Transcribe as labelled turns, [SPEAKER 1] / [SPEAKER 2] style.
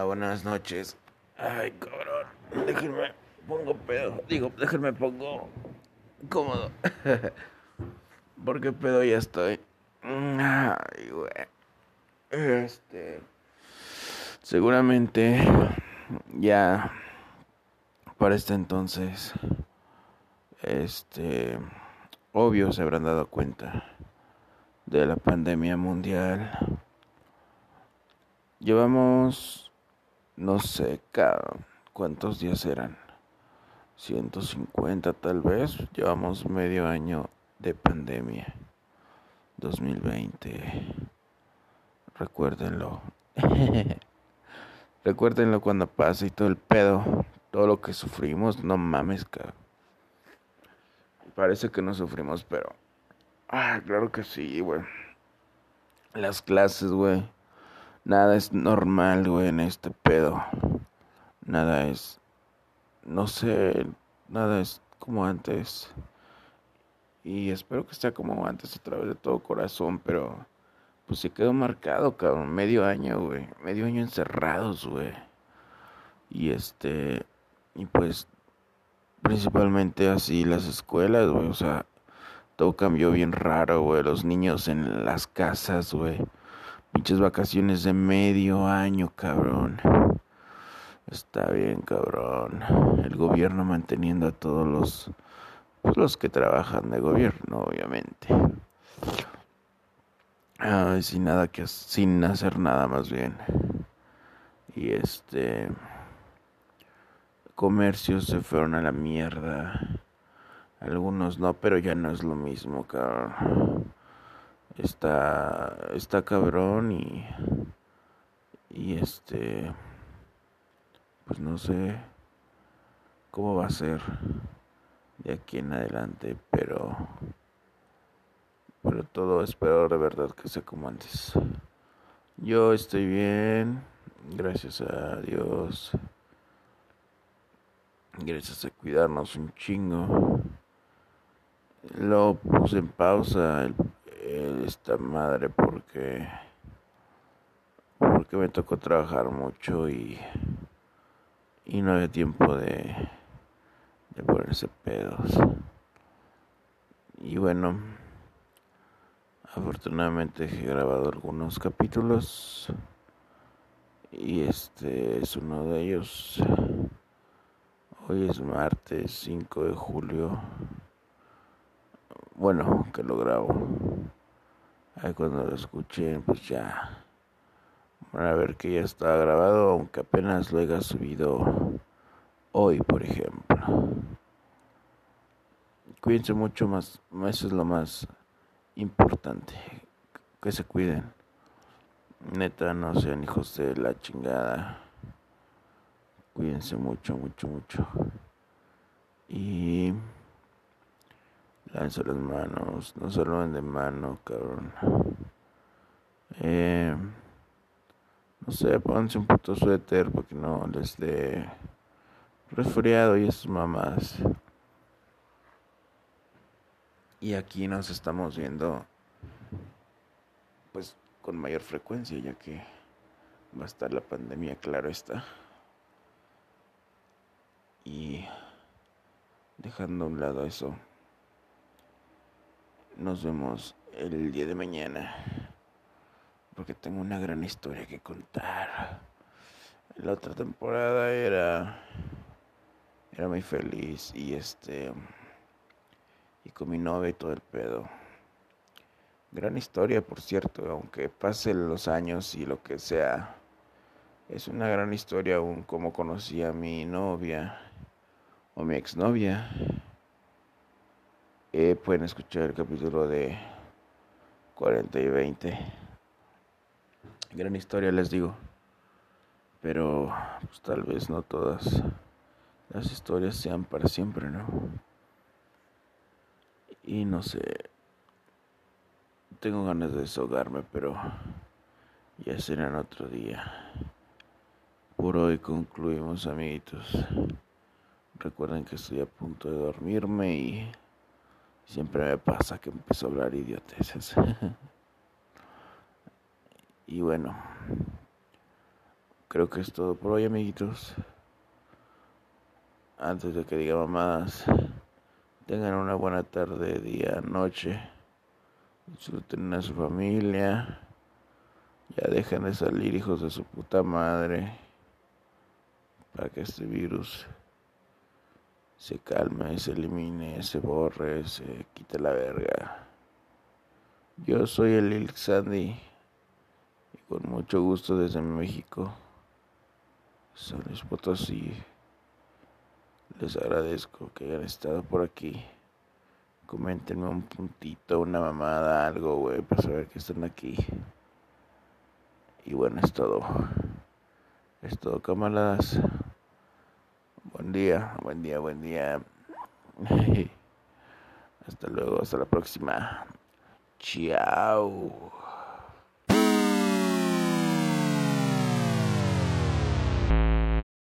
[SPEAKER 1] Buenas noches. Ay, cabrón. Déjenme, pongo pedo. Digo, déjenme, pongo cómodo. Porque pedo ya estoy. Ay, güey. Este. Seguramente ya para este entonces, este, obvio se habrán dado cuenta de la pandemia mundial. Llevamos, no sé, cuántos días eran. 150 tal vez. Llevamos medio año de pandemia. 2020. Recuérdenlo. Recuérdenlo cuando pase y todo el pedo. Todo lo que sufrimos. No mames, cabrón. Parece que no sufrimos, pero... Ah, claro que sí, güey. Las clases, güey Nada es normal, güey, en este pedo. Nada es, no sé, nada es como antes. Y espero que sea como antes a través de todo corazón, pero pues se quedó marcado, cabrón. Medio año, güey. Medio año encerrados, güey. Y este, y pues principalmente así las escuelas, güey. O sea, todo cambió bien raro, güey. Los niños en las casas, güey Pinches vacaciones de medio año, cabrón. Está bien, cabrón. El gobierno manteniendo a todos los pues los que trabajan de gobierno, obviamente. Ay, sin nada que sin hacer nada más bien. Y este comercios se fueron a la mierda. Algunos no, pero ya no es lo mismo, cabrón está, está cabrón y, y este, pues no sé cómo va a ser de aquí en adelante, pero, pero todo espero de verdad que sea como antes. Yo estoy bien, gracias a Dios, gracias a cuidarnos un chingo. Lo puse en pausa el esta madre porque porque me tocó trabajar mucho y y no había tiempo de de ponerse pedos. Y bueno afortunadamente he grabado algunos capítulos y este es uno de ellos. Hoy es martes 5 de julio. Bueno que lo grabo Ahí cuando lo escuché, pues ya. Van a ver que ya está grabado, aunque apenas lo haya subido hoy, por ejemplo. Cuídense mucho más, eso es lo más importante. Que se cuiden. Neta, no sean hijos de la chingada. Cuídense mucho, mucho, mucho. Y Lanza las manos, no lo de mano, cabrón. Eh, no sé, pónganse un puto suéter porque no les dé resfriado y esas mamás. Y aquí nos estamos viendo, pues, con mayor frecuencia, ya que va a estar la pandemia, claro está. Y dejando a un lado eso. Nos vemos el día de mañana. Porque tengo una gran historia que contar. La otra temporada era. Era muy feliz y este. Y con mi novia y todo el pedo. Gran historia, por cierto, aunque pasen los años y lo que sea. Es una gran historia aún como conocí a mi novia o mi exnovia. Eh, pueden escuchar el capítulo de 40 y 20. Gran historia, les digo. Pero pues, tal vez no todas las historias sean para siempre, ¿no? Y no sé. Tengo ganas de desahogarme, pero ya será en otro día. Por hoy concluimos, amiguitos. Recuerden que estoy a punto de dormirme y Siempre me pasa que empiezo a hablar idioteces. y bueno, creo que es todo por hoy, amiguitos. Antes de que diga mamadas, tengan una buena tarde, día, noche. Disfruten a su familia. Ya dejen de salir, hijos de su puta madre. Para que este virus se calme, se elimine, se borre, se quite la verga. Yo soy el Lil Sandy y con mucho gusto desde México, San Luis Potosí, les agradezco que hayan estado por aquí. Coméntenme un puntito, una mamada, algo, güey, para saber que están aquí. Y bueno, es todo. Es todo, camaradas. Buen día, buen día, buen día. hasta luego, hasta la próxima. Chao.